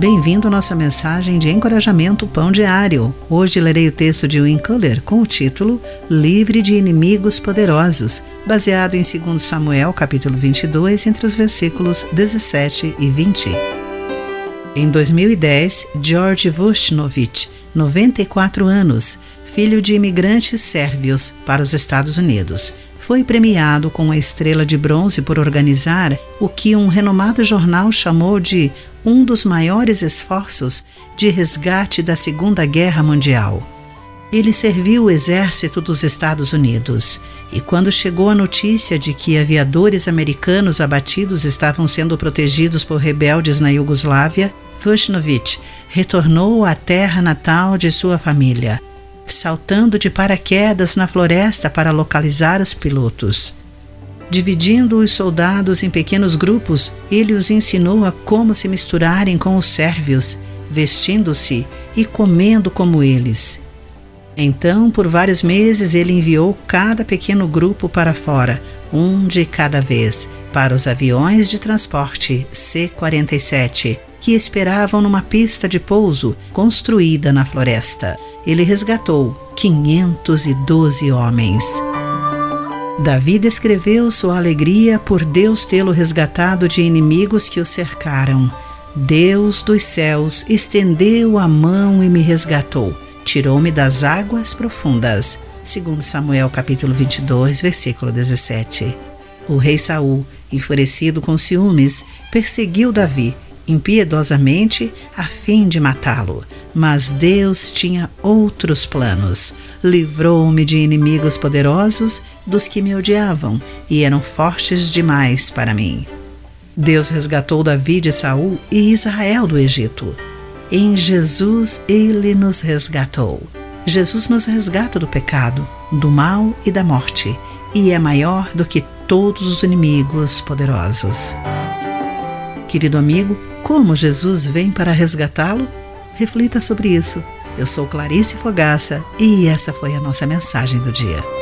Bem-vindo à nossa mensagem de encorajamento Pão Diário. Hoje lerei o texto de Win Culler com o título Livre de Inimigos Poderosos, baseado em 2 Samuel, capítulo 22, entre os versículos 17 e 20. Em 2010, George Vushnovich, 94 anos, filho de imigrantes sérvios para os Estados Unidos, foi premiado com a estrela de bronze por organizar o que um renomado jornal chamou de um dos maiores esforços de resgate da Segunda Guerra Mundial. Ele serviu o exército dos Estados Unidos e, quando chegou a notícia de que aviadores americanos abatidos estavam sendo protegidos por rebeldes na Iugoslávia, Vushnovich retornou à terra natal de sua família, saltando de paraquedas na floresta para localizar os pilotos. Dividindo os soldados em pequenos grupos, ele os ensinou a como se misturarem com os sérvios, vestindo-se e comendo como eles. Então, por vários meses, ele enviou cada pequeno grupo para fora, um de cada vez, para os aviões de transporte C-47, que esperavam numa pista de pouso construída na floresta. Ele resgatou 512 homens. Davi descreveu sua alegria por Deus tê-lo resgatado de inimigos que o cercaram. Deus dos céus estendeu a mão e me resgatou, tirou-me das águas profundas. Segundo Samuel capítulo 22, versículo 17. O rei Saul, enfurecido com ciúmes, perseguiu Davi impiedosamente a fim de matá-lo. Mas Deus tinha outros planos. Livrou-me de inimigos poderosos, dos que me odiavam e eram fortes demais para mim. Deus resgatou Davi de Saul e Israel do Egito. Em Jesus ele nos resgatou. Jesus nos resgata do pecado, do mal e da morte, e é maior do que todos os inimigos poderosos. Querido amigo, como Jesus vem para resgatá-lo? Reflita sobre isso. Eu sou Clarice Fogaça e essa foi a nossa mensagem do dia.